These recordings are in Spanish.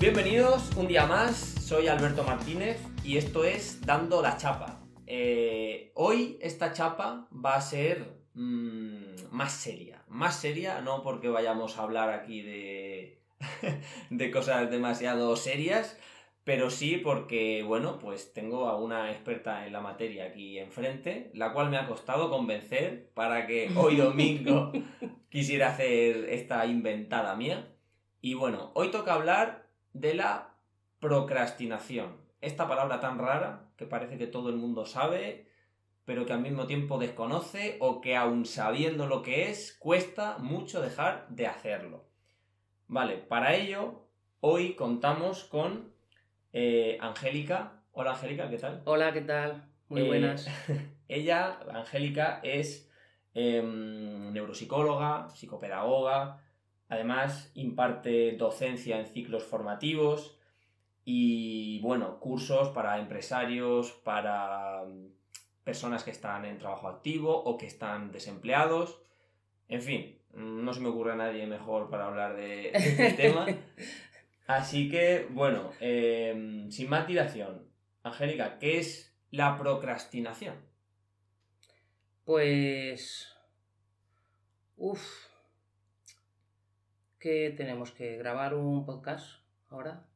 Bienvenidos un día más, soy Alberto Martínez y esto es Dando la Chapa. Eh, hoy esta chapa va a ser mm, más seria, más seria, no porque vayamos a hablar aquí de, de cosas demasiado serias, pero sí porque, bueno, pues tengo a una experta en la materia aquí enfrente, la cual me ha costado convencer para que hoy domingo quisiera hacer esta inventada mía. Y bueno, hoy toca hablar de la procrastinación. Esta palabra tan rara que parece que todo el mundo sabe, pero que al mismo tiempo desconoce o que aun sabiendo lo que es, cuesta mucho dejar de hacerlo. Vale, para ello, hoy contamos con eh, Angélica. Hola Angélica, ¿qué tal? Hola, ¿qué tal? Muy Eh, buenas. ella, Angélica, es em, neuropsicóloga, psicopedagoga, además imparte docencia en ciclos formativos y, bueno, cursos para empresarios, para mm, personas que están en trabajo activo o que están desempleados. En fin, mm, no se me ocurre a nadie mejor para hablar de, de este tema. Así que, bueno, em, sin más dilación, Angélica, ¿qué es la procrastinación? Pues. Uf. ¿Qué tenemos que grabar un podcast ahora?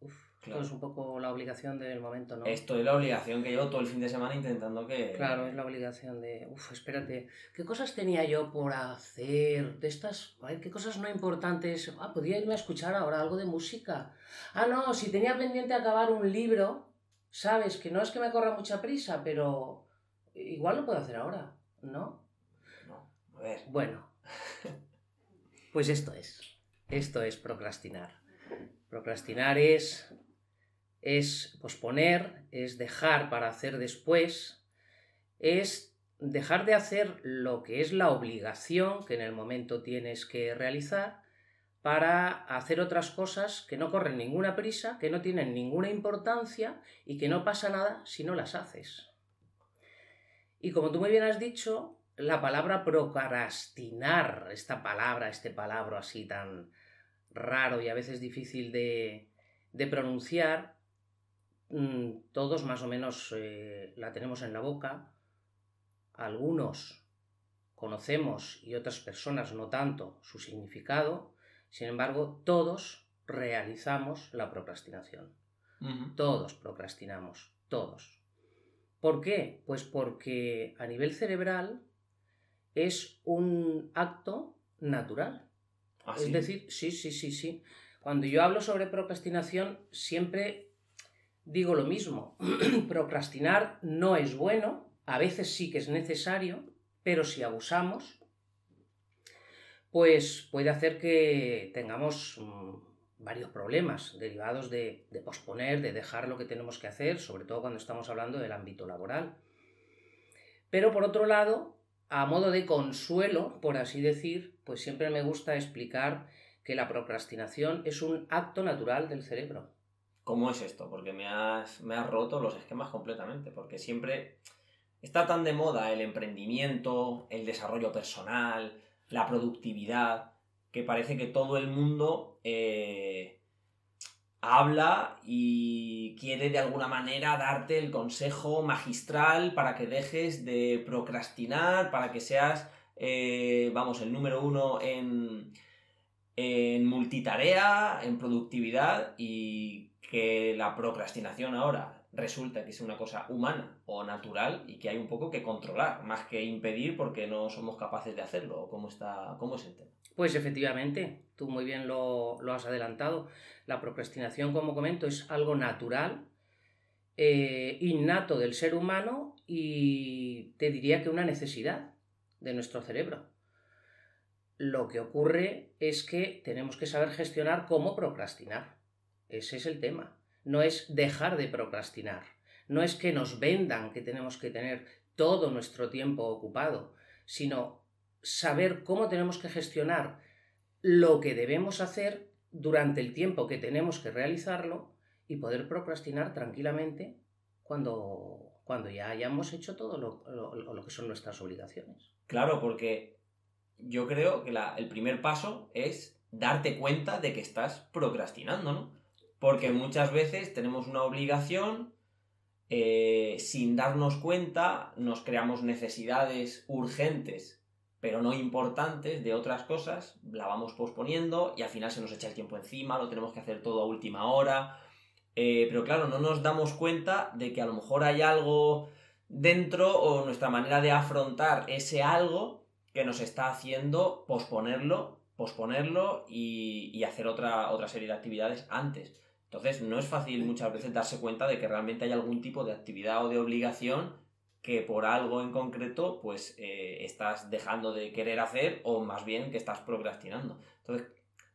Uf. Claro. Esto es un poco la obligación del momento, ¿no? Esto es la obligación que llevo todo el fin de semana intentando que... Claro, es la obligación de. Uf, espérate. ¿Qué cosas tenía yo por hacer? De estas. A ver, ¿qué cosas no importantes? Ah, podría irme a escuchar ahora algo de música. Ah, no, si tenía pendiente acabar un libro, sabes que no es que me corra mucha prisa, pero igual lo puedo hacer ahora, ¿no? No, a ver. Bueno, pues esto es. Esto es procrastinar. Procrastinar es, es posponer, es dejar para hacer después, es dejar de hacer lo que es la obligación que en el momento tienes que realizar para hacer otras cosas que no corren ninguna prisa, que no tienen ninguna importancia y que no pasa nada si no las haces. Y como tú muy bien has dicho, la palabra procrastinar, esta palabra, este palabra así tan raro y a veces difícil de, de pronunciar, mm, todos más o menos eh, la tenemos en la boca, algunos conocemos y otras personas no tanto su significado, sin embargo, todos realizamos la procrastinación. Todos procrastinamos, todos. ¿Por qué? Pues porque a nivel cerebral es un acto natural. ¿Ah, Es sí? decir, sí, sí, sí, sí. Cuando yo hablo sobre procrastinación, siempre digo lo mismo. Procrastinar no es bueno, a veces sí que es necesario, pero si abusamos, pues puede hacer que tengamos mm, varios problemas derivados de, de posponer, de dejar lo que tenemos que hacer, sobre todo cuando estamos hablando del ámbito laboral. Pero por otro lado, a modo de consuelo, por así decir, pues siempre me gusta explicar que la procrastinación es un acto natural del cerebro. ¿Cómo es esto? Porque me has, me has roto los esquemas completamente, porque siempre está tan de moda el emprendimiento, el desarrollo personal, la productividad, que parece que todo el mundo eh, habla y quiere de alguna manera darte el consejo magistral para que dejes de procrastinar, para que seas, eh, vamos, el número uno en, en multitarea, en productividad y que la procrastinación ahora resulta que es una cosa humana o natural y que hay un poco que controlar, más que impedir porque no somos capaces de hacerlo. ¿Cómo, está, cómo es el tema? Pues efectivamente, tú muy bien lo, lo has adelantado. La procrastinación, como comento, es algo natural, eh, innato del ser humano y te diría que una necesidad de nuestro cerebro. Lo que ocurre es que tenemos que saber gestionar cómo procrastinar. Ese es el tema. No es dejar de procrastinar. No es que nos vendan que tenemos que tener todo nuestro tiempo ocupado, sino saber cómo tenemos que gestionar lo que debemos hacer durante el tiempo que tenemos que realizarlo y poder procrastinar tranquilamente cuando, cuando ya hayamos hecho todo lo, lo- que son nuestras obligaciones. Claro, porque yo creo que el primer paso es darte cuenta de que estás procrastinando, ¿no? Porque muchas veces tenemos una obligación, eh, sin darnos cuenta, nos creamos necesidades urgentes pero no importantes de otras cosas, la vamos posponiendo y al final se nos echa el tiempo encima, lo tenemos que hacer todo a última hora. Eh, pero claro, no nos damos cuenta de que a lo mejor hay algo dentro o nuestra manera de afrontar ese algo que nos está haciendo posponerlo, posponerlo y, y hacer otra, otra serie de actividades antes. Entonces no es fácil muchas veces darse cuenta de que realmente hay algún tipo de actividad o de obligación que por algo en concreto pues eh, estás dejando de querer hacer o más bien que estás procrastinando. Entonces,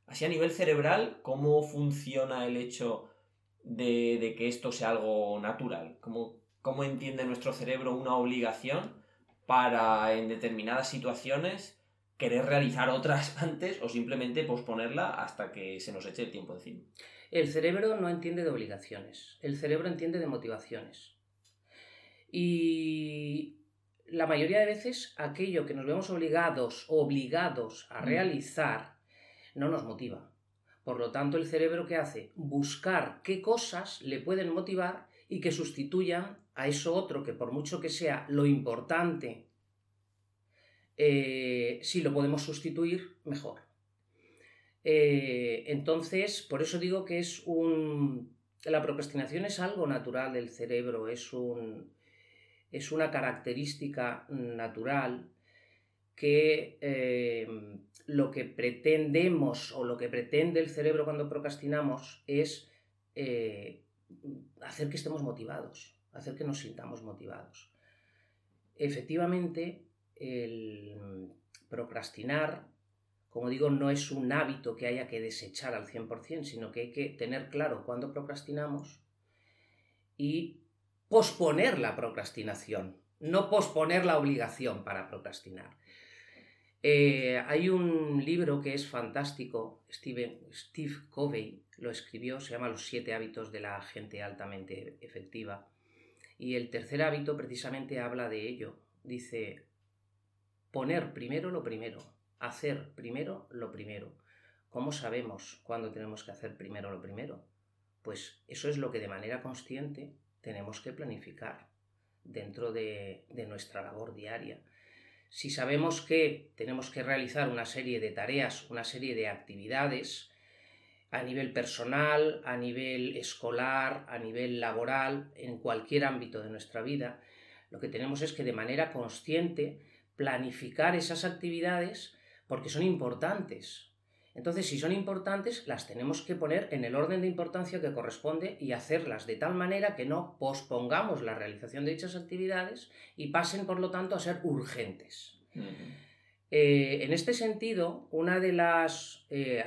así a nivel cerebral, ¿cómo funciona el hecho de, que esto sea algo natural? ¿Cómo, ¿Cómo entiende nuestro cerebro una obligación para en determinadas situaciones querer realizar otras antes o simplemente posponerla hasta que se nos eche el tiempo encima? El cerebro no entiende de obligaciones, el cerebro entiende de motivaciones. Y la mayoría de veces aquello que nos vemos obligados, obligados a mm. realizar, no nos motiva. Por lo tanto, el cerebro que hace? Buscar qué cosas le pueden motivar y que sustituyan a eso otro que por mucho que sea lo importante, eh, si lo podemos sustituir, mejor. Eh, entonces, por eso digo que es un... La procrastinación es algo natural del cerebro, es un, es una característica natural que eh, lo que pretendemos o lo que pretende el cerebro cuando procrastinamos es eh, hacer que estemos motivados, hacer que nos sintamos motivados. Efectivamente, el procrastinar, como digo, no es un hábito que haya que desechar al 100%, sino que hay que tener claro cuándo procrastinamos y posponer la procrastinación, no posponer la obligación para procrastinar. Eh, hay un libro que es fantástico, Steve, Steve Covey lo escribió, se llama Los siete hábitos de la gente altamente efectiva. Y el tercer hábito precisamente habla de ello. Dice, poner primero lo primero, hacer primero lo primero. ¿Cómo sabemos cuándo tenemos que hacer primero lo primero? Pues eso es lo que de manera consciente tenemos que planificar dentro de, nuestra labor diaria. Si sabemos que tenemos que realizar una serie de tareas, una serie de actividades, a nivel personal, a nivel escolar, a nivel laboral, en cualquier ámbito de nuestra vida, lo que tenemos es que de manera consciente planificar esas actividades porque son importantes, entonces, si son importantes, las tenemos que poner en el orden de importancia que corresponde y hacerlas de tal manera que no pospongamos la realización de dichas actividades y pasen, por lo tanto, a ser urgentes. Eh, en este sentido, una de las, eh,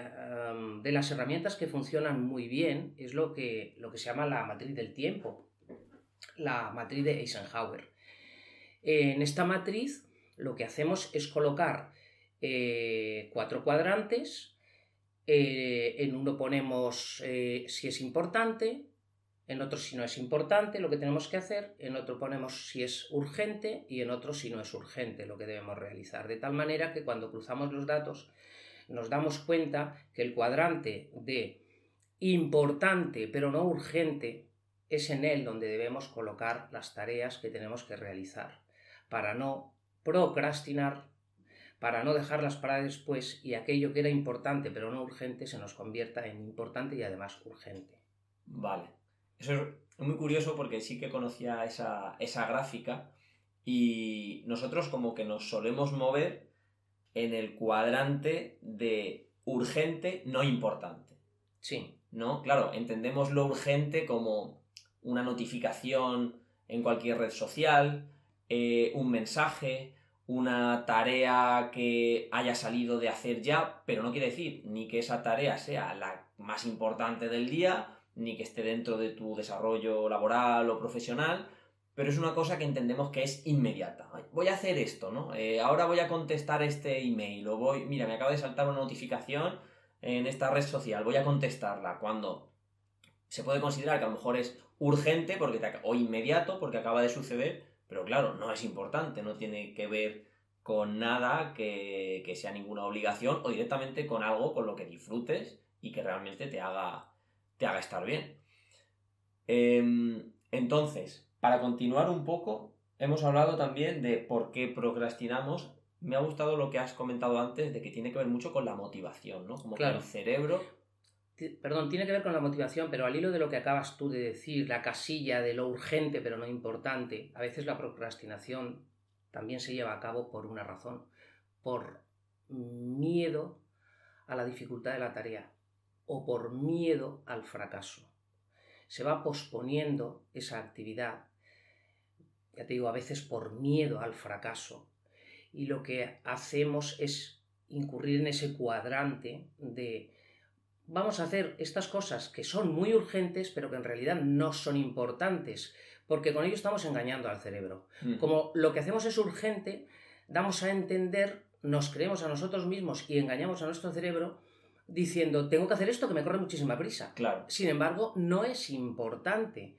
de las herramientas que funcionan muy bien es lo que, lo que se llama la matriz del tiempo, la matriz de Eisenhower. en esta matriz lo que hacemos es colocar eh, cuatro cuadrantes eh, en uno ponemos eh, si es importante, en otro si no es importante lo que tenemos que hacer, en otro ponemos si es urgente y en otro si no es urgente lo que debemos realizar. De tal manera que cuando cruzamos los datos nos damos cuenta que el cuadrante de importante pero no urgente es en él donde debemos colocar las tareas que tenemos que realizar para no procrastinar para no dejarlas para después y aquello que era importante pero no urgente se nos convierta en importante y además urgente. Vale. Eso es muy curioso porque sí que conocía esa, esa gráfica y nosotros como que nos solemos mover en el cuadrante de urgente, no importante. Sí. ¿No? Claro, entendemos lo urgente como una notificación en cualquier red social, eh, un mensaje, una tarea que haya salido de hacer ya, pero no quiere decir ni que esa tarea sea la más importante del día, ni que esté dentro de tu desarrollo laboral o profesional, pero es una cosa que entendemos que es inmediata. Voy a hacer esto, ¿no? Eh, ahora voy a contestar este email, o voy, mira, me acaba de saltar una notificación en esta red social, voy a contestarla, cuando se puede considerar que a lo mejor es urgente porque o inmediato porque acaba de suceder, pero claro, no es importante, no tiene que ver con nada que, sea ninguna obligación o directamente con algo con lo que disfrutes y que realmente te haga, te haga estar bien. Em, entonces, para continuar un poco, hemos hablado también de por qué procrastinamos. Me ha gustado lo que has comentado antes de que tiene que ver mucho con la motivación, ¿no? Como Claro. que el cerebro. Perdón, tiene que ver con la motivación, pero al hilo de lo que acabas tú de decir, la casilla de lo urgente pero no importante, a veces la procrastinación también se lleva a cabo por una razón, por miedo a la dificultad de la tarea o por miedo al fracaso. Se va posponiendo esa actividad, ya te digo, a veces por miedo al fracaso, y lo que hacemos es incurrir en ese cuadrante de vamos a hacer estas cosas que son muy urgentes, pero que en realidad no son importantes, porque con ello estamos engañando al cerebro. Mm. Como lo que hacemos es urgente, damos a entender, nos creemos a nosotros mismos y engañamos a nuestro cerebro diciendo, tengo que hacer esto que me corre muchísima prisa. Claro. Sin embargo, no es importante,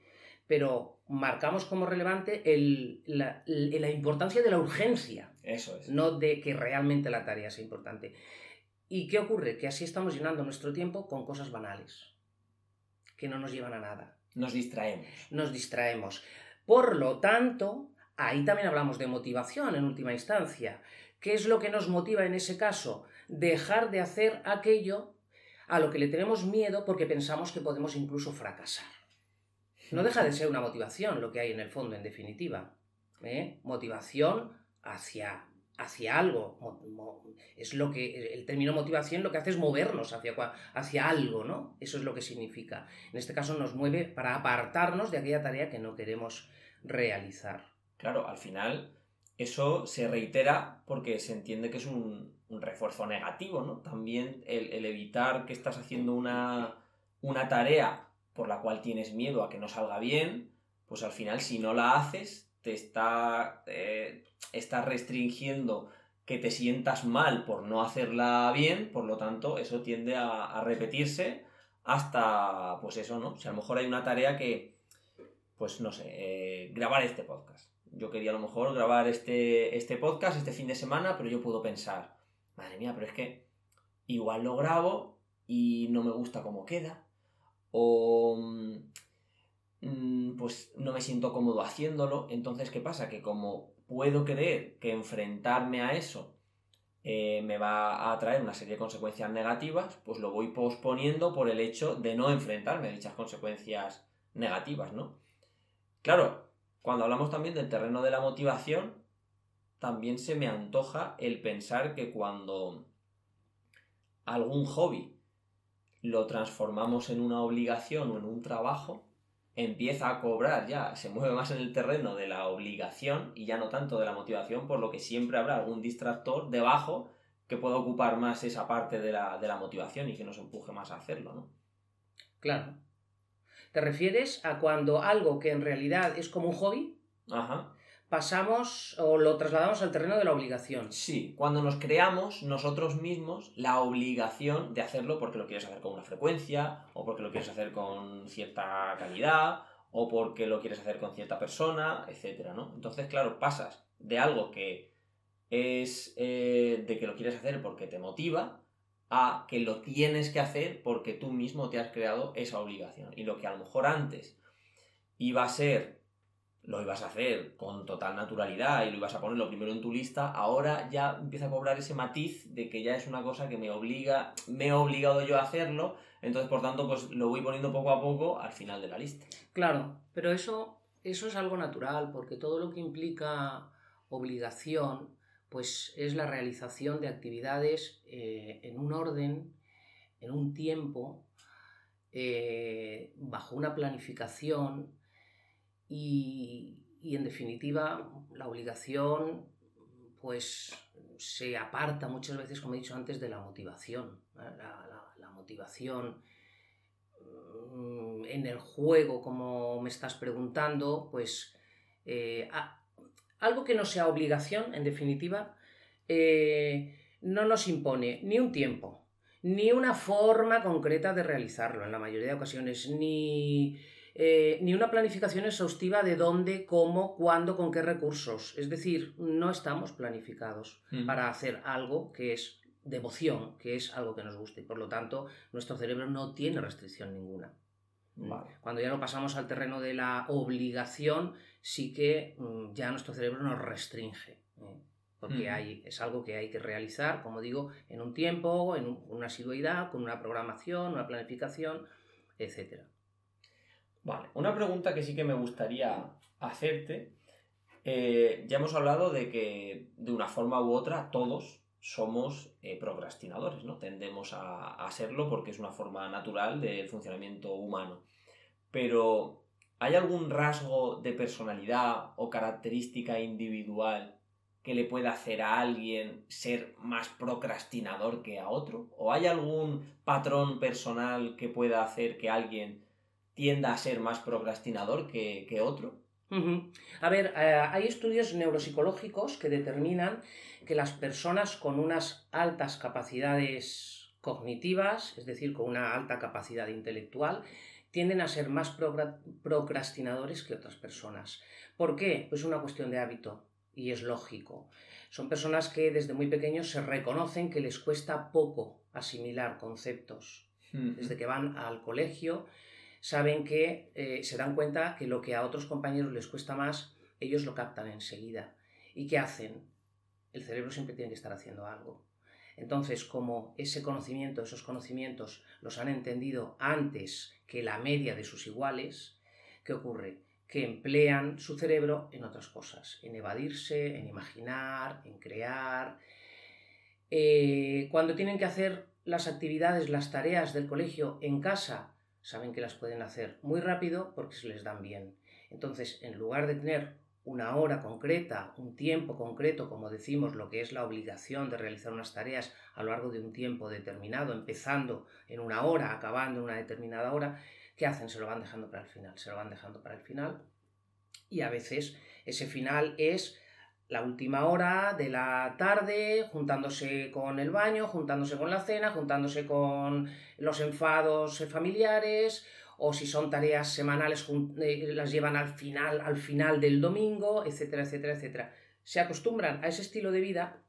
pero marcamos como relevante el- la, la importancia de la urgencia Eso es. no de que realmente la tarea sea importante. ¿Y qué ocurre? Que así estamos llenando nuestro tiempo con cosas banales, que no nos llevan a nada. Nos distraemos. Nos distraemos. Por lo tanto, ahí también hablamos de motivación en última instancia. ¿Qué es lo que nos motiva en ese caso? Dejar de hacer aquello a lo que le tenemos miedo porque pensamos que podemos incluso fracasar. No deja de ser una motivación lo que hay en el fondo, en definitiva. ¿eh? Motivación hacia, hacia algo. Es lo que. El término motivación lo que hace es movernos hacia, hacia algo, ¿no? Eso es lo que significa. En este caso nos mueve para apartarnos de aquella tarea que no queremos realizar. Claro, al final eso se reitera porque se entiende que es un, un refuerzo negativo, ¿no? También el, el evitar que estás haciendo una, una tarea por la cual tienes miedo a que no salga bien, pues al final si no la haces está, está restringiendo que te sientas mal por no hacerla bien, por lo tanto eso tiende a, repetirse hasta, pues eso, ¿no? Si a lo mejor hay una tarea que, pues no sé, eh, grabar este podcast. Yo quería a lo mejor grabar este, este podcast este fin de semana, pero yo puedo pensar, madre mía, pero es que igual lo grabo y no me gusta cómo queda, o mm, no me siento cómodo haciéndolo, entonces ¿qué pasa? Que como puedo creer que enfrentarme a eso eh, me va a traer una serie de consecuencias negativas, pues lo voy posponiendo por el hecho de no enfrentarme a dichas consecuencias negativas, ¿no? Claro, cuando hablamos también del terreno de la motivación, también se me antoja el pensar que cuando algún hobby lo transformamos en una obligación o en un trabajo, empieza a cobrar ya, se mueve más en el terreno de la obligación y ya no tanto de la motivación, por lo que siempre habrá algún distractor debajo que pueda ocupar más esa parte de la, de la motivación y que nos empuje más a hacerlo, ¿no? Claro. ¿Te refieres a cuando algo que en realidad es como un hobby, Ajá. Pasamos o lo trasladamos al terreno de la obligación? Sí, cuando nos creamos nosotros mismos la obligación de hacerlo porque lo quieres hacer con una frecuencia, o porque lo quieres hacer con cierta calidad, o porque lo quieres hacer con cierta persona, etcétera, ¿no? Entonces, claro, pasas de algo que es eh, de que lo quieres hacer porque te motiva a que lo tienes que hacer porque tú mismo te has creado esa obligación. Y lo que a lo mejor antes iba a ser lo ibas a hacer con total naturalidad y lo ibas a poner lo primero en tu lista, ahora ya empieza a cobrar ese matiz de que ya es una cosa que me obliga, me he obligado yo a hacerlo, entonces por tanto pues lo voy poniendo poco a poco al final de la lista. Claro, pero eso, eso es algo natural, porque todo lo que implica obligación, pues es la realización de actividades eh, en un orden, en un tiempo, eh, bajo una planificación y, en definitiva la obligación pues se aparta muchas veces, como he dicho antes, de la motivación. La, motivación en el juego, como me estás preguntando, pues eh, algo que no sea obligación, en definitiva, eh, no nos impone ni un tiempo, ni una forma concreta de realizarlo en la mayoría de ocasiones, ni, eh, ni una planificación exhaustiva de dónde, cómo, cuándo, con qué recursos. Es decir, no estamos planificados Mm. para hacer algo que es devoción, que es algo que nos guste. Y por lo tanto, nuestro cerebro no tiene restricción ninguna. Cuando ya no pasamos al terreno de la obligación, sí que mm, ya nuestro cerebro nos restringe. ¿eh? Porque hay, es algo que hay que realizar, como digo, en un tiempo, en una asiduidad, con una programación, una planificación, etc. Vale, una pregunta que sí que me gustaría hacerte. Eh, ya hemos hablado de que de una forma u otra todos somos eh, procrastinadores, ¿no? Tendemos a, a, serlo porque es una forma natural del funcionamiento humano. Pero, ¿hay algún rasgo de personalidad o característica individual que le pueda hacer a alguien ser más procrastinador que a otro? ¿O hay algún patrón personal que pueda hacer que alguien tienda a ser más procrastinador que, que otro? A ver, eh, hay estudios neuropsicológicos que determinan que las personas con unas altas capacidades cognitivas, es decir, con una alta capacidad intelectual, tienden a ser más procrastinadores que otras personas. ¿Por qué? Pues es una cuestión de hábito y es lógico. Son personas que desde muy pequeños se reconocen que les cuesta poco asimilar conceptos. Desde que van al colegio saben que eh, se dan cuenta que lo que a otros compañeros les cuesta más, ellos lo captan enseguida. ¿Y qué hacen? El cerebro siempre tiene que estar haciendo algo. Entonces, como ese conocimiento, esos conocimientos los han entendido antes que la media de sus iguales, ¿qué ocurre? Que emplean su cerebro en otras cosas, en evadirse, en imaginar, en crear. Eh, cuando tienen que hacer las actividades, las tareas del colegio en casa, saben que las pueden hacer muy rápido porque se les dan bien. Entonces, en lugar de tener una hora concreta, un tiempo concreto, como decimos, lo que es la obligación de realizar unas tareas a lo largo de un tiempo determinado, empezando en una hora, acabando en una determinada hora, ¿qué hacen? Se lo van dejando para el final, se lo van dejando para el final. Y a veces ese final es la última hora de la tarde, juntándose con el baño, juntándose con la cena, juntándose con los enfados familiares, o si son tareas semanales, eh, las llevan al final, al final del domingo, etcétera, etcétera, etcétera. Se acostumbran a ese estilo de vida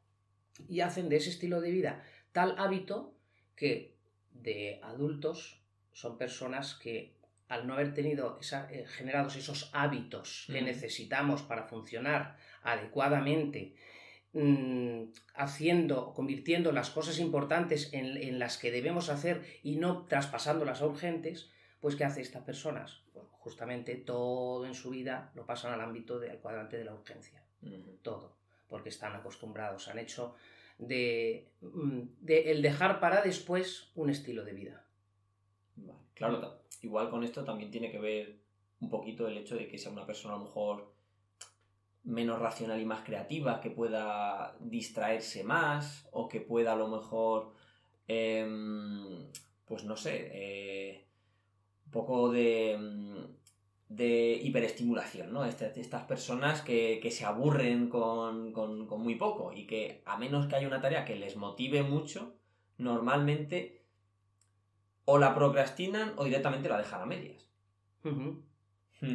y hacen de ese estilo de vida tal hábito que de adultos son personas que al no haber tenido eh, generados esos hábitos que necesitamos para funcionar adecuadamente, mm, haciendo, convirtiendo las cosas importantes en, las que debemos hacer y no traspasándolas a urgentes, pues ¿qué hace estas personas? Pues justamente todo en su vida lo pasan al ámbito del cuadrante de la urgencia. Todo. Porque están acostumbrados, han hecho de, mm, de, el dejar para después un estilo de vida. Claro, igual con esto también tiene que ver un poquito el hecho de que sea una persona a lo mejor menos racional y más creativa, que pueda distraerse más o que pueda a lo mejor, em, pues no sé, eh, un poco de, de hiperestimulación, ¿no? Este, estas personas que, se aburren con, con, muy poco y que a menos que haya una tarea que les motive mucho, normalmente o la procrastinan o directamente la dejan a medias.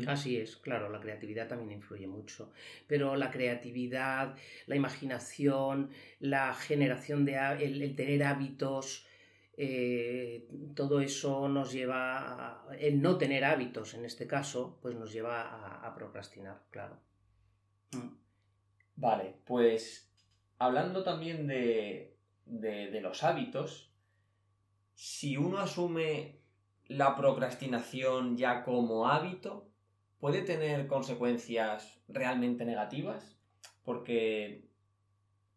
Así es, claro, la creatividad también influye mucho, pero la creatividad, la imaginación, la generación de el, tener hábitos, eh, todo eso nos lleva, a, el no tener hábitos en este caso, pues nos lleva a, procrastinar, claro. Mm. Vale, pues hablando también de, de los hábitos, si uno asume la procrastinación ya como hábito, puede tener consecuencias realmente negativas, porque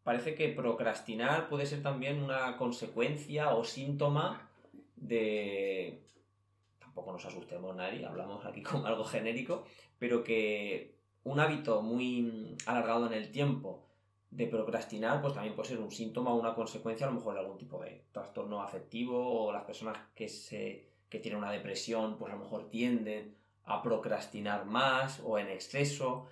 parece que procrastinar puede ser también una consecuencia o síntoma de... Tampoco nos asustemos nadie, hablamos aquí con algo genérico, pero que un hábito muy alargado en el tiempo de procrastinar, pues también puede ser un síntoma o una consecuencia a lo mejor de algún tipo de trastorno afectivo o las personas que, se, que tienen una depresión, pues a lo mejor tienden a procrastinar más o en exceso.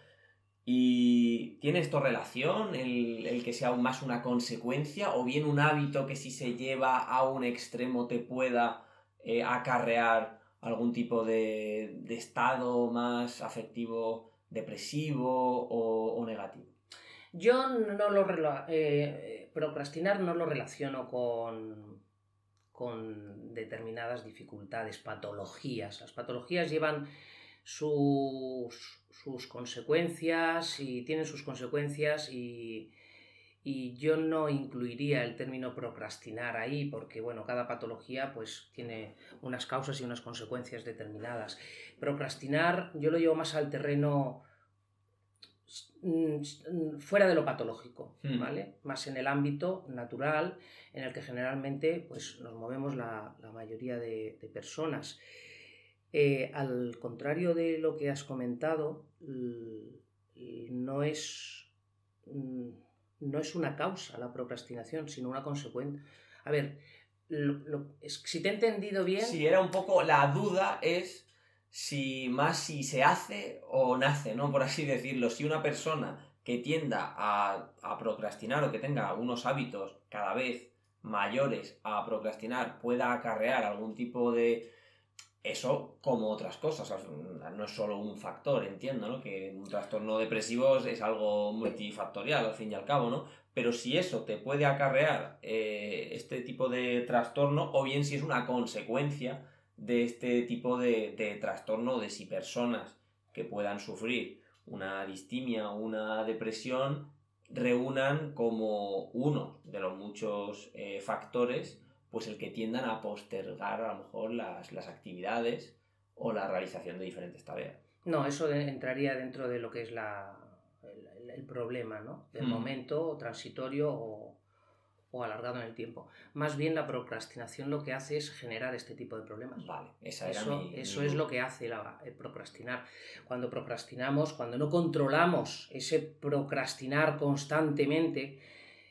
¿Y tiene esto relación, el, que sea más una consecuencia o bien un hábito que si se lleva a un extremo te pueda eh, acarrear algún tipo de, estado más afectivo, depresivo o, negativo? Yo no lo... Eh, procrastinar no lo relaciono con con determinadas dificultades, patologías. Las patologías llevan sus, sus consecuencias y tienen sus consecuencias y, y yo no incluiría el término procrastinar ahí porque bueno cada patología pues tiene unas causas y unas consecuencias determinadas procrastinar yo lo llevo más al terreno fuera de lo patológico Hmm. vale más en el ámbito natural en el que generalmente pues nos movemos la, la mayoría de, de personas Eh, al contrario de lo que has comentado l- no es mm, no es una causa la procrastinación, sino una consecuencia. A ver, lo- lo- es- si te he entendido bien, Sí, era un poco. La duda es si más si se hace o nace, ¿no? Por así decirlo. Si una persona que tienda a, a procrastinar o que tenga unos hábitos cada vez mayores a procrastinar pueda acarrear algún tipo de. Eso como otras cosas, no es solo un factor, entiendo, ¿no? Que un trastorno depresivo es algo multifactorial al fin y al cabo, ¿no? Pero si eso te puede acarrear eh, este tipo de trastorno, o bien si es una consecuencia de este tipo de, de trastorno, de si personas que puedan sufrir una distimia o una depresión reúnan como uno de los muchos eh, factores, pues el que tiendan a postergar a lo mejor las, las actividades o la realización de diferentes tareas. no, eso de- entraría dentro de lo que es la, el, problema, ¿no? Del Hmm. momento transitorio o, o alargado en el tiempo. Más bien la procrastinación lo que hace es generar este tipo de problemas. Vale, esa era Eso, mi- eso mi es lo que hace la- el procrastinar. Cuando procrastinamos, cuando no controlamos ese procrastinar constantemente,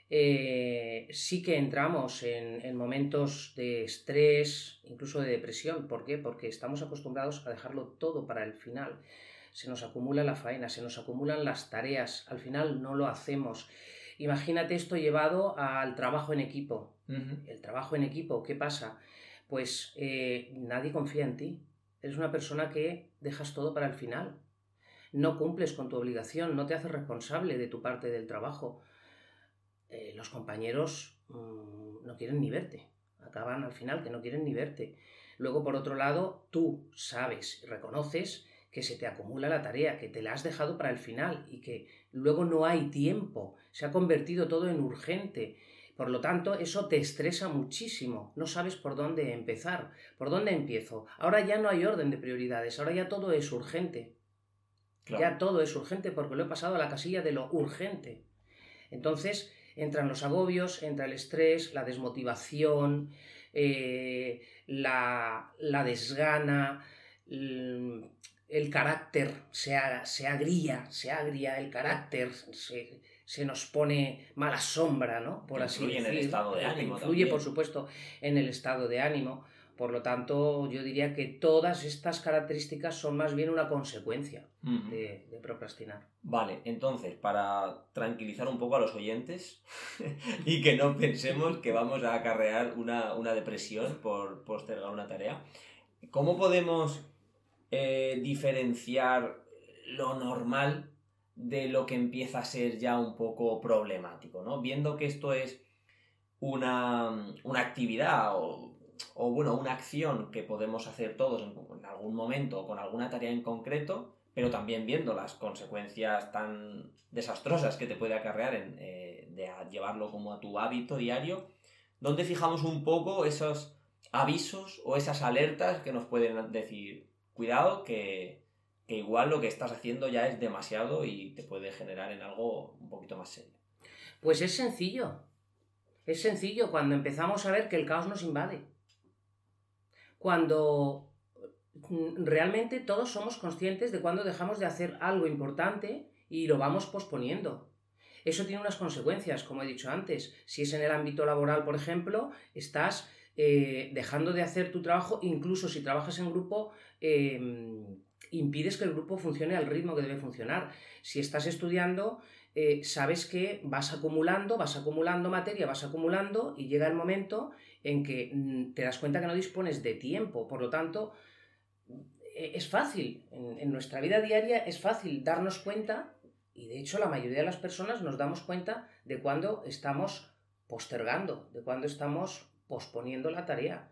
eh, sí que entramos en, en momentos de estrés, incluso de depresión. ¿Por qué? Porque estamos acostumbrados a dejarlo todo para el final. Se nos acumula la faena, se nos acumulan las tareas, al final no lo hacemos. Imagínate esto llevado al trabajo en equipo el trabajo en equipo, ¿qué pasa? Pues eh, nadie confía en ti. Eres una persona que dejas todo para el final. No cumples con tu obligación, no te haces responsable de tu parte del trabajo. Eh, los compañeros mm, no quieren ni verte. Acaban al final que no quieren ni verte. Luego, por otro lado, tú sabes y reconoces que se te acumula la tarea, que te la has dejado para el final y que luego no hay tiempo. Se ha convertido todo en urgente. Por lo tanto, eso te estresa muchísimo. No sabes por dónde empezar. ¿Por dónde empiezo? Ahora ya no hay orden de prioridades. Ahora ya todo es urgente. Claro. Ya todo es urgente porque lo he pasado a la casilla de lo urgente. Entonces entran los agobios, entra el estrés, la desmotivación, eh, la, la desgana, el, carácter se, se agria, se agria el carácter, se, se nos pone mala sombra, ¿no? Por así Influye en el decir. estado de Eh, ánimo Influye, también. por supuesto, en el estado de ánimo. Por lo tanto, yo diría que todas estas características son más bien una consecuencia Ujú. de, de procrastinar. Vale, entonces, para tranquilizar un poco a los oyentes y que no pensemos que vamos a acarrear una, una depresión por postergar una tarea, ¿cómo podemos eh, diferenciar lo normal de lo que empieza a ser ya un poco problemático? ¿no? Viendo que esto es una, una actividad o, bueno, una acción que podemos hacer todos en, algún momento o con alguna tarea en concreto, pero también viendo las consecuencias tan desastrosas que te puede acarrear en, eh, de llevarlo como a tu hábito diario, donde fijamos un poco esos avisos o esas alertas que nos pueden decir, cuidado que, que igual lo que estás haciendo ya es demasiado y te puede generar en algo un poquito más serio. Pues es sencillo. Es sencillo cuando empezamos a ver que el caos nos invade. Cuando mm, realmente todos somos conscientes de cuando dejamos de hacer algo importante y lo vamos posponiendo. Eso tiene unas consecuencias, como he dicho antes. Si es en el ámbito laboral, por ejemplo, estás eh, dejando de hacer tu trabajo, incluso si trabajas en grupo, eh, impides que el grupo funcione al ritmo que debe funcionar. Si estás estudiando, eh, sabes que vas acumulando, vas acumulando materia, vas acumulando y llega el momento en que mm, te das cuenta que no dispones de tiempo. Por lo tanto, eh, es fácil, en, en nuestra vida diaria es fácil darnos cuenta y de hecho la mayoría de las personas nos damos cuenta de cuando estamos postergando, de cuando estamos posponiendo la tarea.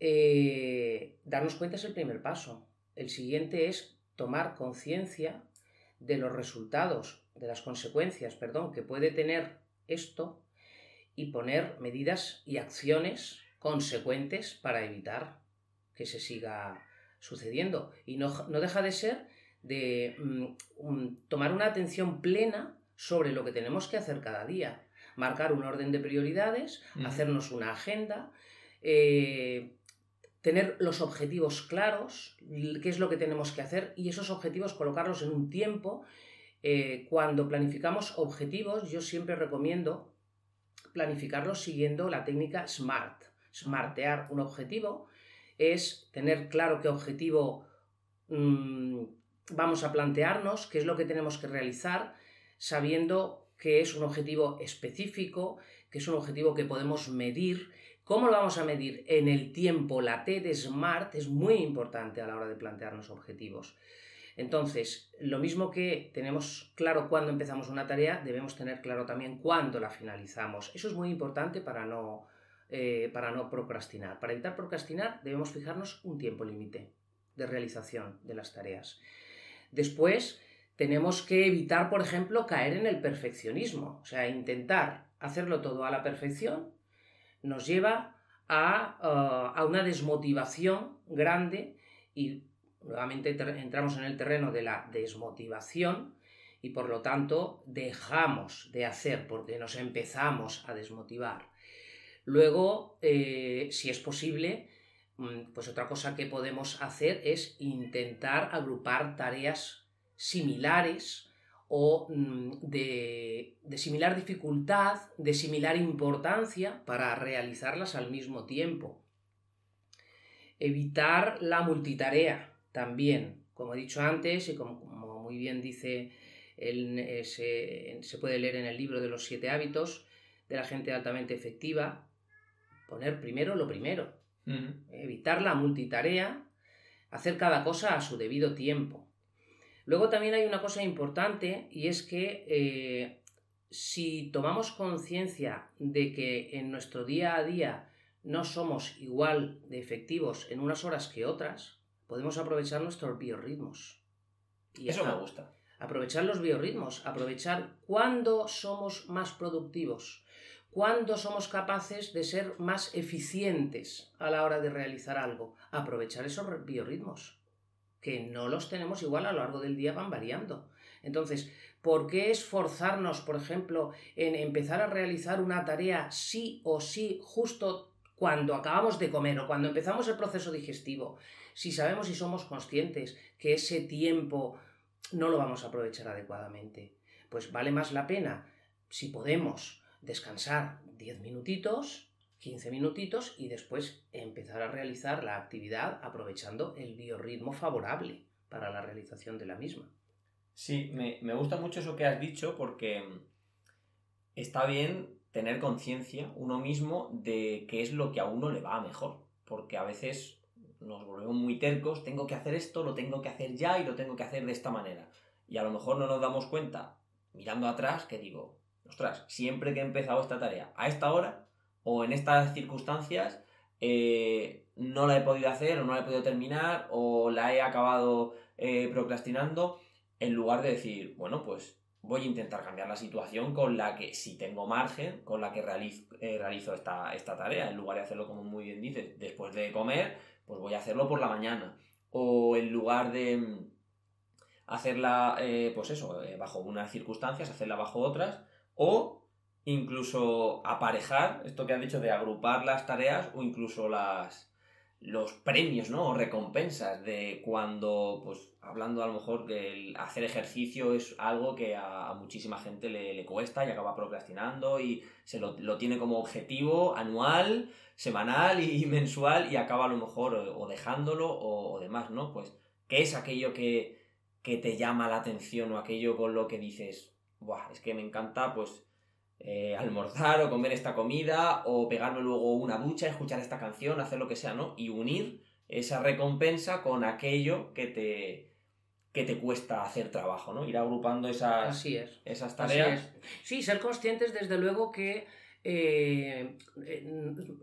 Eh, darnos cuenta es el primer paso. El siguiente es tomar conciencia de los resultados, de las consecuencias, perdón, que puede tener esto y poner medidas y acciones consecuentes para evitar que se siga sucediendo. Y no, deja de ser de mm, tomar una atención plena sobre lo que tenemos que hacer cada día. Marcar un orden de prioridades, hacernos una agenda, eh, tener los objetivos claros, qué es lo que tenemos que hacer y esos objetivos colocarlos en un tiempo. Eh, cuando planificamos objetivos, yo siempre recomiendo planificarlos siguiendo la técnica SMART. Smartear un objetivo es tener claro qué objetivo mm, vamos a plantearnos, qué es lo que tenemos que realizar, sabiendo que es un objetivo específico, que es un objetivo que podemos medir. ¿Cómo lo vamos a medir? En el tiempo, la T de SMART es muy importante a la hora de plantearnos objetivos. Entonces, lo mismo que tenemos claro cuándo empezamos una tarea, debemos tener claro también cuándo la finalizamos. Eso es muy importante para no, eh, para no procrastinar. Para evitar procrastinar debemos fijarnos un tiempo límite de realización de las tareas. Después, tenemos que evitar, por ejemplo, caer en el perfeccionismo. O sea, intentar hacerlo todo a la perfección nos lleva a, uh, a una desmotivación grande y nuevamente entramos en el terreno de la desmotivación y por lo tanto dejamos de hacer porque nos empezamos a desmotivar. Luego, eh, si es posible, mm, pues otra cosa que podemos hacer es intentar agrupar tareas similares o mm, de, de, similar dificultad, de similar importancia para realizarlas al mismo tiempo. Evitar la multitarea también, como he dicho antes y como, muy bien dice, el, se puede leer en el libro de los siete hábitos de la gente altamente efectiva, poner primero lo primero, evitar la multitarea, hacer cada cosa a su debido tiempo. Luego también hay una cosa importante y es que eh, si tomamos conciencia de que en nuestro día a día no somos igual de efectivos en unas horas que otras, podemos aprovechar nuestros biorritmos. Y Eso me gusta. Aprovechar los biorritmos, aprovechar cuándo somos más productivos, cuándo somos capaces de ser más eficientes a la hora de realizar algo. Aprovechar esos biorritmos, que no los tenemos igual a lo largo del día, van variando. Entonces, ¿por qué esforzarnos, por ejemplo, en empezar a realizar una tarea sí o sí justo cuando acabamos de comer o cuando empezamos el proceso digestivo? Si sabemos y somos conscientes que ese tiempo no lo vamos a aprovechar adecuadamente, pues vale más la pena, si podemos, descansar 10 minutitos, 15 minutitos y después empezar a realizar la actividad aprovechando el biorritmo favorable para la realización de la misma. Sí, me, gusta mucho eso que has dicho porque está bien tener conciencia uno mismo de qué es lo que a uno le va mejor, porque a veces nos volvemos muy tercos, tengo que hacer esto, lo tengo que hacer ya y lo tengo que hacer de esta manera. Y a lo mejor no nos damos cuenta, mirando atrás, que digo, ostras, siempre que he empezado esta tarea a esta hora o en estas circunstancias, eh, no la he podido hacer o no la he podido terminar o la he acabado eh, procrastinando, en lugar de decir, bueno, pues voy a intentar cambiar la situación con la que, si tengo margen, con la que realizo, eh, realizo esta, esta, tarea, en lugar de hacerlo como muy bien dice, después de comer, pues voy a hacerlo por la mañana. O en lugar de mm, hacerla, pues eso, bajo unas circunstancias, hacerla bajo otras, o incluso aparejar, esto que han dicho de agrupar las tareas o incluso las los premios, ¿no? O recompensas de cuando, pues, hablando a lo mejor que hacer ejercicio es algo que a, muchísima gente le, cuesta y acaba procrastinando y se lo, tiene como objetivo anual, semanal y mensual y acaba a lo mejor o, dejándolo o, demás, ¿no? Pues, ¿qué es aquello que, que te llama la atención o aquello con lo que dices, Buah, es que me encanta pues eh, almorzar o comer esta comida o pegarme luego una ducha, escuchar esta canción, hacer lo que sea, ¿no? Y unir esa recompensa con aquello que te, que te cuesta hacer trabajo, ¿no? Ir agrupando esas, Así es. esas tareas. Sí, ser conscientes desde luego que eh,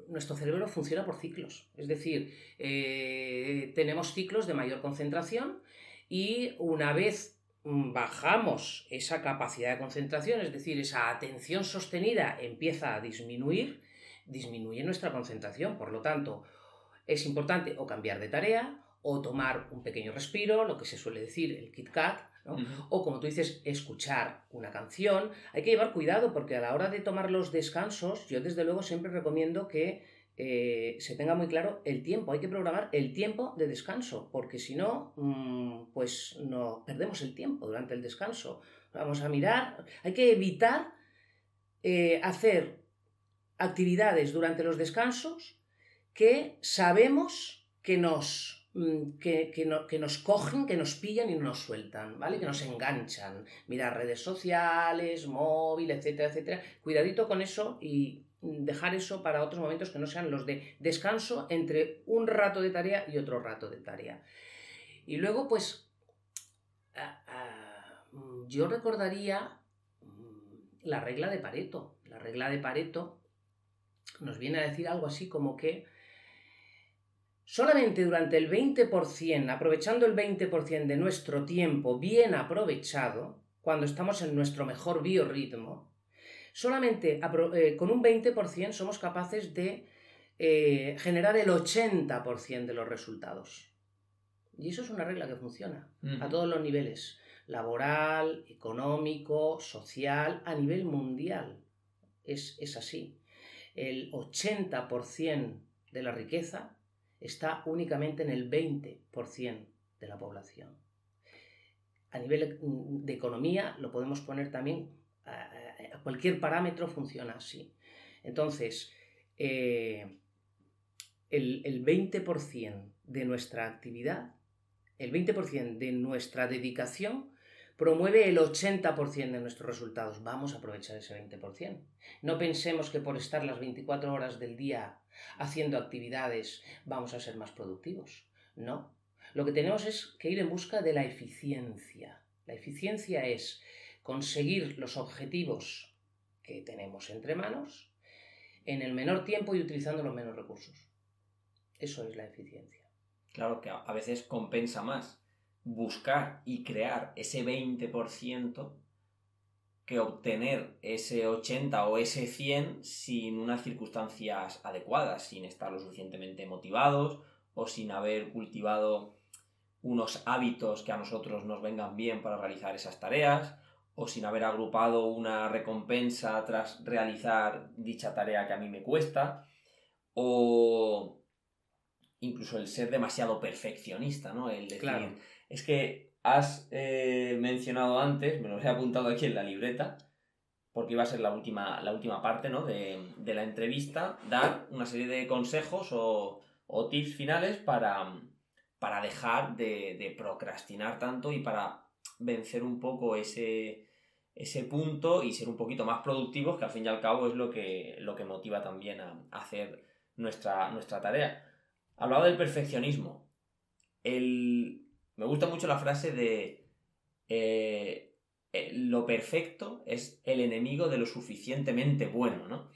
nuestro cerebro funciona por ciclos. Es decir, eh, tenemos ciclos de mayor concentración y una vez bajamos esa capacidad de concentración, es decir, esa atención sostenida empieza a disminuir, disminuye nuestra concentración. Por lo tanto, es importante o cambiar de tarea o tomar un pequeño respiro, lo que se suele decir el Kit Kat, o como tú dices, escuchar una canción. Hay que llevar cuidado porque a la hora de tomar los descansos, yo desde luego siempre recomiendo que eh, se tenga muy claro el tiempo. Hay que programar el tiempo de descanso, porque si no, mm, pues no perdemos el tiempo durante el descanso. Vamos a mirar, hay que evitar eh, hacer actividades durante los descansos que sabemos que nos Mm, que, nos cogen, que nos pillan y nos sueltan, ¿vale? Que nos enganchan. Mirar redes sociales, móvil, etcétera, etcétera. Cuidadito con eso y dejar eso para otros momentos que no sean los de descanso entre un rato de tarea y otro rato de tarea. Y luego, pues, yo recordaría mm, la regla de Pareto. La regla de Pareto nos viene a decir algo así como que Solamente durante el 20%, aprovechando el 20% de nuestro tiempo bien aprovechado, cuando estamos en nuestro mejor biorritmo, solamente eh, con un 20% somos capaces de eh, generar el 80% de los resultados. Y eso es una regla que funciona a todos los niveles, laboral, económico, social, a nivel mundial. Es, es así. El 80% de la riqueza está únicamente en el 20% de la población. A nivel de economía lo podemos poner también, cualquier parámetro funciona así. Entonces, eh, el, el 20% de nuestra actividad, el 20% de nuestra dedicación promueve el 80% de nuestros resultados. Vamos a aprovechar ese 20%. No pensemos que por estar las 24 horas del día haciendo actividades vamos a ser más productivos. No. Lo que tenemos es que ir en busca de la eficiencia. La eficiencia es conseguir los objetivos que tenemos entre manos en el menor tiempo y utilizando los menos recursos. Eso es la eficiencia. Claro que a veces compensa más buscar y crear ese 20% que obtener ese 80 o ese 100 sin unas circunstancias adecuadas, sin estar lo suficientemente motivados o sin haber cultivado unos hábitos que a nosotros nos vengan bien para realizar esas tareas o sin haber agrupado una recompensa tras realizar dicha tarea que a mí me cuesta o incluso el ser demasiado perfeccionista, ¿no? El decir, es que has eh, mencionado antes, me lo he apuntado aquí en la libreta, porque iba a ser la última, la última parte ¿no? de, la entrevista, dar una serie de consejos o, tips finales para, para dejar de, procrastinar tanto y para vencer un poco ese, ese punto y ser un poquito más productivos, que al fin y al cabo es lo que, lo que motiva también a, hacer nuestra, nuestra tarea. Hablaba del perfeccionismo. El, me gusta mucho la frase de eh, eh, lo perfecto es el enemigo de lo suficientemente bueno, ¿no?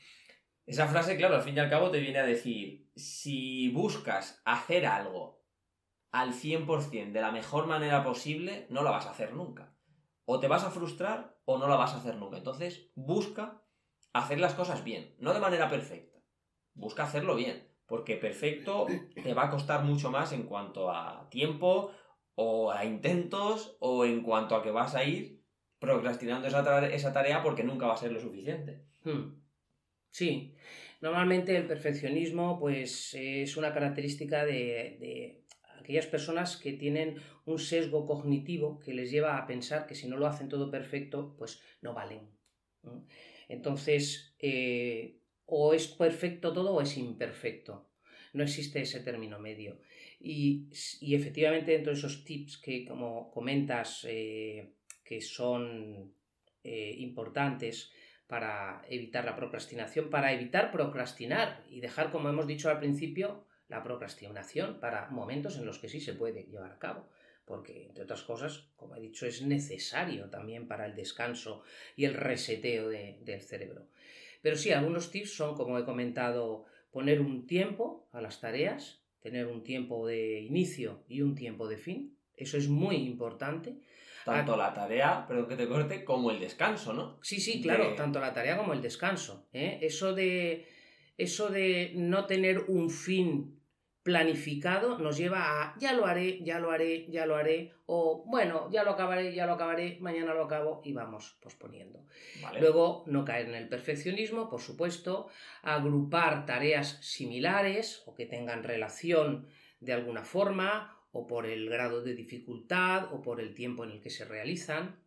Esa frase, claro, al fin y al cabo te viene a decir, si buscas hacer algo al 100% de la mejor manera posible, no la vas a hacer nunca. O te vas a frustrar o no la vas a hacer nunca. Entonces, busca hacer las cosas bien, no de manera perfecta. Busca hacerlo bien, porque perfecto te va a costar mucho más en cuanto a tiempo o a intentos o en cuanto a que vas a ir procrastinando esa, tarea porque nunca va a ser lo suficiente. Hmm. Sí, normalmente el perfeccionismo pues es una característica de, aquellas personas que tienen un sesgo cognitivo que les lleva a pensar que si no lo hacen todo perfecto pues no valen. Entonces, eh, o es perfecto todo o es imperfecto. No existe ese término medio. Y, efectivamente dentro de esos tips que como comentas eh, que son eh, importantes para evitar la procrastinación, para evitar procrastinar y dejar, como hemos dicho al principio, la procrastinación para momentos en los que sí se puede llevar a cabo porque, entre otras cosas, como he dicho, es necesario también para el descanso y el reseteo del cerebro. Pero sí, algunos tips son, como he comentado, poner un tiempo a las tareas, tener un tiempo de inicio y un tiempo de fin. Eso es muy importante. Tanto la tarea, perdón que te corte, como el descanso, ¿no? Sí, sí, claro, tanto la tarea como el descanso. ¿eh? Eso, de, eso de no tener un fin planificado nos lleva a ya lo haré, ya lo haré, ya lo haré, o bueno, ya lo acabaré, ya lo acabaré, mañana lo acabo y vamos posponiendo. Luego, no caer en el perfeccionismo, por supuesto, agrupar tareas similares o que tengan relación de alguna forma, o por el grado de dificultad, o por el tiempo en el que se realizan.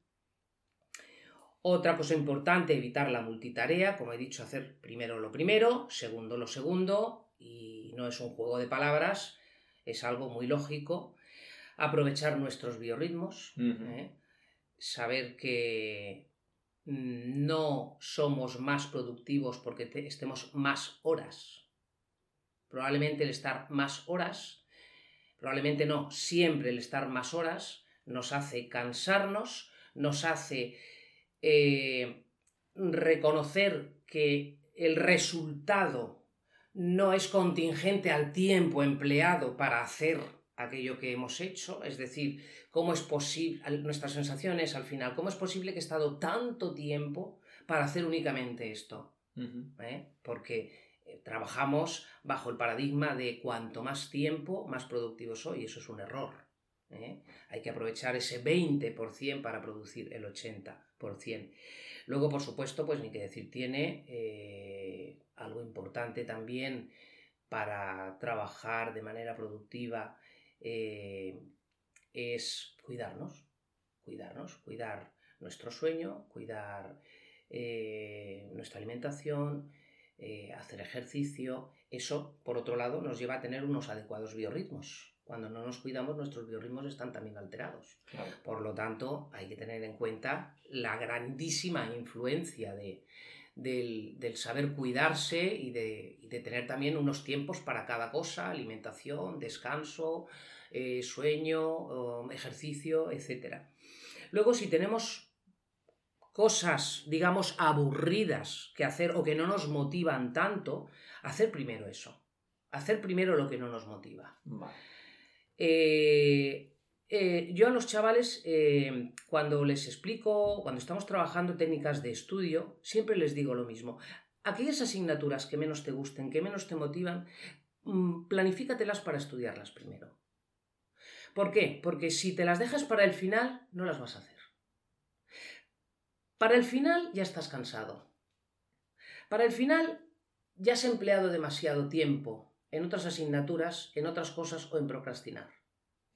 Otra cosa importante, evitar la multitarea, como he dicho, hacer primero lo primero, segundo lo segundo, y no es un juego de palabras, es algo muy lógico. Aprovechar nuestros biorritmos, ¿eh? saber que no somos más productivos porque estemos más horas. Probablemente el estar más horas, probablemente no, siempre el estar más horas nos hace cansarnos, nos hace eh, reconocer que el resultado no es contingente al tiempo empleado para hacer aquello que hemos hecho, es decir, cómo es posible, nuestras sensaciones al final, cómo es posible que he estado tanto tiempo para hacer únicamente esto, ¿Eh? porque eh, trabajamos bajo el paradigma de cuanto más tiempo, más productivo soy, eso es un error. ¿Eh? Hay que aprovechar ese 20% para producir el 80%. Luego, por supuesto, pues ni que decir tiene algo importante también para trabajar de manera productiva eh, es cuidarnos, cuidarnos, cuidar nuestro sueño, cuidar eh, nuestra alimentación, eh, hacer ejercicio. Eso, por otro lado, nos lleva a tener unos adecuados biorritmos. Cuando no nos cuidamos, nuestros biorritmos están también alterados. Por lo tanto, hay que tener en cuenta la grandísima influencia de, del, saber cuidarse y de, tener también unos tiempos para cada cosa, alimentación, descanso, eh, sueño, ejercicio, etc. Luego, si tenemos cosas, digamos, aburridas que hacer o que no nos motivan tanto, hacer primero eso. Hacer primero lo que no nos motiva. Eh, eh, yo a los chavales, eh, cuando les explico, cuando estamos trabajando técnicas de estudio, siempre les digo lo mismo. Aquellas asignaturas que menos te gusten, que menos te motivan, mm, planifícatelas para estudiarlas primero. ¿Por qué? Porque si te las dejas para el final, no las vas a hacer. Para el final ya estás cansado. Para el final ya has empleado demasiado tiempo en otras asignaturas, en otras cosas o en procrastinar.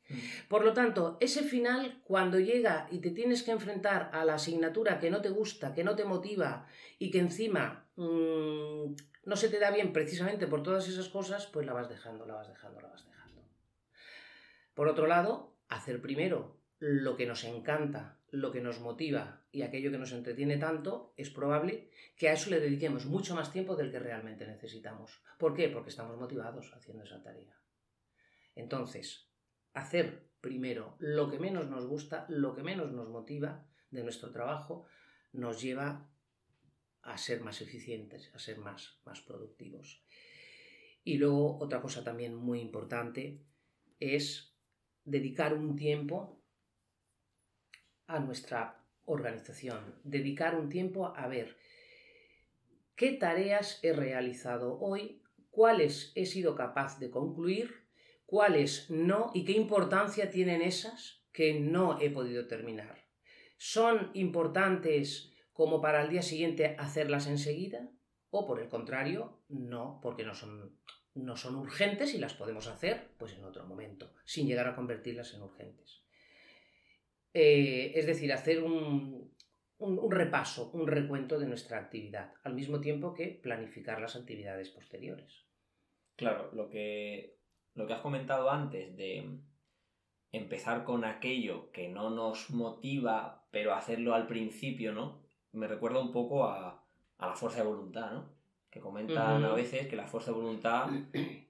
Mm. Por lo tanto, ese final, cuando llega y te tienes que enfrentar a la asignatura que no te gusta, que no te motiva y que encima mm, no se te da bien precisamente por todas esas cosas, pues la vas dejando, la vas dejando, la vas dejando. Por otro lado, hacer primero lo que nos encanta, lo que nos motiva y aquello que nos entretiene tanto, es probable que a eso le dediquemos mucho más tiempo del que realmente necesitamos. ¿Por qué? Porque estamos motivados haciendo esa tarea. Entonces, hacer primero lo que menos nos gusta, lo que menos nos motiva de nuestro trabajo, nos lleva a ser más eficientes, a ser más, más productivos. Y luego otra cosa también muy importante es dedicar un tiempo a nuestra organización, dedicar un tiempo a ver qué tareas he realizado hoy, cuáles he sido capaz de concluir cuáles no y qué importancia tienen esas que no he podido terminar. ¿Son importantes como para el día siguiente hacerlas enseguida? ¿O por el contrario, no, porque no son, no son urgentes y las podemos hacer pues en otro momento, sin llegar a convertirlas en urgentes? Eh, es decir, hacer un, un, repaso, un recuento de nuestra actividad, al mismo tiempo que planificar las actividades posteriores. Claro, lo que lo que has comentado antes de empezar con aquello que no nos motiva, pero hacerlo al principio, ¿no? Me recuerda un poco a, la fuerza de voluntad, ¿no? Que comentan a veces que la fuerza de voluntad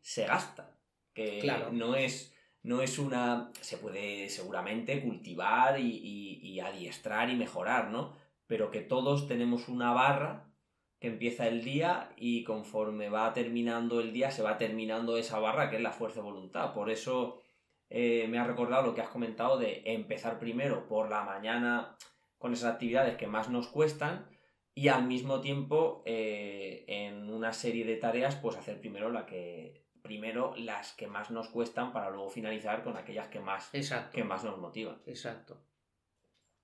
se gasta, que no es no es una. se puede seguramente cultivar y, y, adiestrar y mejorar, ¿no? Pero que todos tenemos una barra que empieza el día y conforme va terminando el día se va terminando esa barra que es la fuerza de voluntad. Por eso eh, me ha recordado lo que has comentado de empezar primero por la mañana con esas actividades que más nos cuestan y al mismo tiempo eh, en una serie de tareas pues hacer primero la que primero las que más nos cuestan para luego finalizar con aquellas que más, que más nos motivan. Exacto.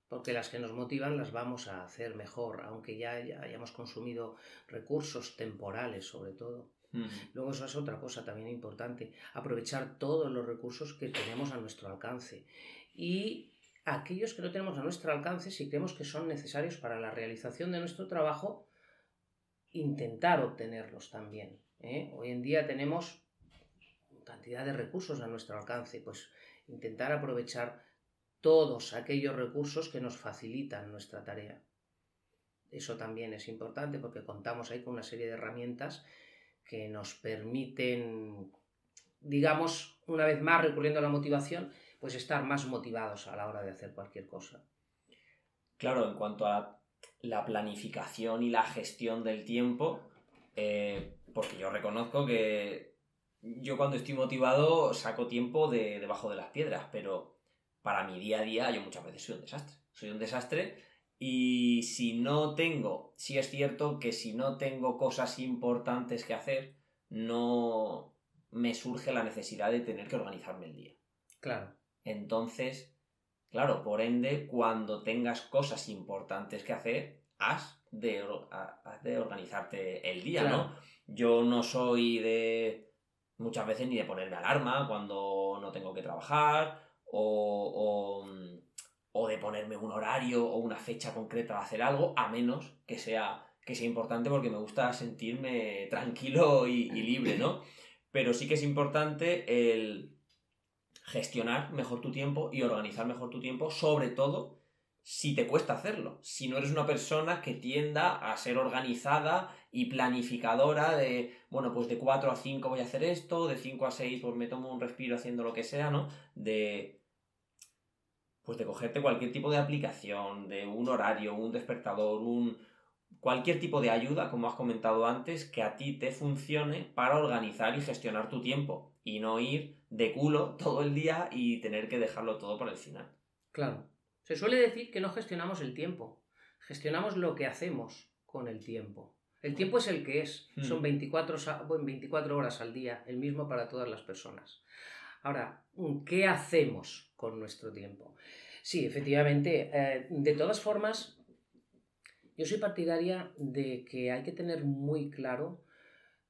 Porque las que nos motivan las vamos a hacer mejor, aunque ya, hayamos consumido recursos temporales sobre todo. Luego eso es otra cosa también importante, aprovechar todos los recursos que tenemos a nuestro alcance. Y aquellos que no tenemos a nuestro alcance, si creemos que son necesarios para la realización de nuestro trabajo, intentar obtenerlos también. ¿eh? Hoy en día tenemos cantidad de recursos a nuestro alcance, pues intentar aprovechar todos aquellos recursos que nos facilitan nuestra tarea. Eso también es importante porque contamos ahí con una serie de herramientas que nos permiten, digamos, una vez más recurriendo a la motivación, pues estar más motivados a la hora de hacer cualquier cosa. Claro, en cuanto a la planificación y la gestión del tiempo, eh, porque yo reconozco que yo cuando estoy motivado saco tiempo de debajo de las piedras, pero para mi día a día yo muchas veces soy un desastre. Soy un desastre y si no tengo, si es cierto que si no tengo cosas importantes que hacer, no me surge la necesidad de tener que organizarme el día. Claro. Entonces, claro, por ende, cuando tengas cosas importantes que hacer, has de, de organizarte el día, ¿no? Yo no soy de muchas veces ni de ponerme alarma cuando no tengo que trabajar o, o, de ponerme un horario o una fecha concreta de hacer algo, a menos que sea, que sea importante porque me gusta sentirme tranquilo y, y libre, ¿no? Pero sí que es importante el gestionar mejor tu tiempo y organizar mejor tu tiempo, sobre todo si te cuesta hacerlo, si no eres una persona que tienda a ser organizada y planificadora de, bueno, pues de 4 a 5 voy a hacer esto, de 5 a 6 pues me tomo un respiro haciendo lo que sea, ¿no? De pues de cogerte cualquier tipo de aplicación, de un horario, un despertador, un cualquier tipo de ayuda, como has comentado antes, que a ti te funcione para organizar y gestionar tu tiempo y no ir de culo todo el día y tener que dejarlo todo para el final. Claro. Se suele decir que no gestionamos el tiempo, gestionamos lo que hacemos con el tiempo. El tiempo es el que es, son 24, hmm. 24 horas al día, el mismo para todas las personas. Ahora, ¿qué hacemos con nuestro tiempo? Sí, efectivamente, eh, de todas formas, yo soy partidaria de que hay que tener muy claro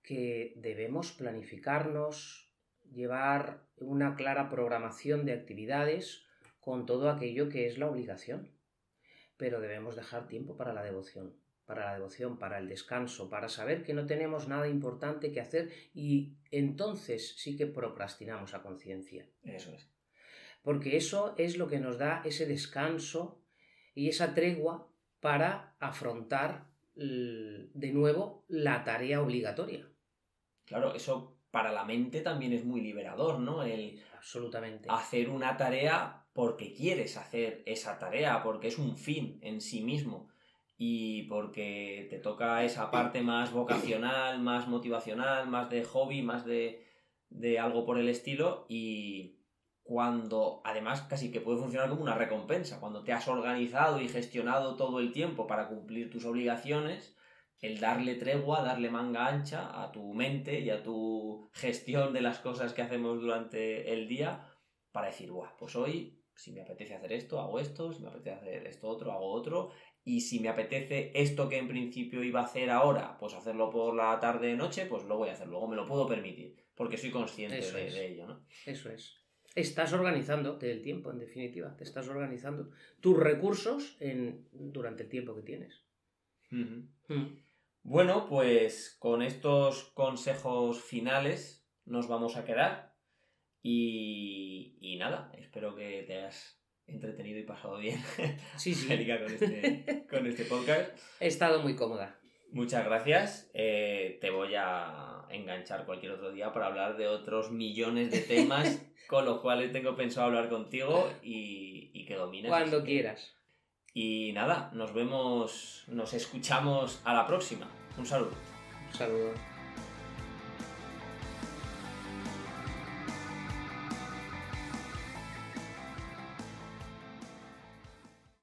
que debemos planificarnos, llevar una clara programación de actividades con todo aquello que es la obligación. Pero debemos dejar tiempo para la devoción para la devoción, para el descanso, para saber que no tenemos nada importante que hacer y entonces sí que procrastinamos a conciencia. Eso es. Porque eso es lo que nos da ese descanso y esa tregua para afrontar de nuevo la tarea obligatoria. Claro, eso para la mente también es muy liberador, ¿no? El Absolutamente. hacer una tarea porque quieres hacer esa tarea, porque es un fin en sí mismo y porque te toca esa parte más vocacional, más motivacional, más de hobby, más de, de algo por el estilo y cuando además casi que puede funcionar como una recompensa, cuando te has organizado y gestionado todo el tiempo para cumplir tus obligaciones, el darle tregua, darle manga ancha a tu mente y a tu gestión de las cosas que hacemos durante el día para decir, Buah, pues hoy si me apetece hacer esto, hago esto, si me apetece hacer esto otro, hago otro, y si me apetece esto que en principio iba a hacer ahora, pues hacerlo por la tarde noche, pues lo voy a hacer, luego me lo puedo permitir, porque soy consciente de, ello, ¿no? Eso es. Estás organizando el tiempo, en definitiva, te estás organizando tus recursos en, durante el tiempo que tienes. Mm. Bueno, pues con estos consejos finales nos vamos a quedar y, y nada, espero que te hayas entretenido y pasado bien. Sí, sí. Este, con este, podcast. He estado muy cómoda. Muchas gracias. Eh, te voy a enganchar cualquier otro día para hablar de otros millones de temas con los cuales tengo pensado hablar contigo y, que domines. Cuando quieras. Y nada, nos vemos, nos escuchamos a la próxima. Un saludo. Un saludo.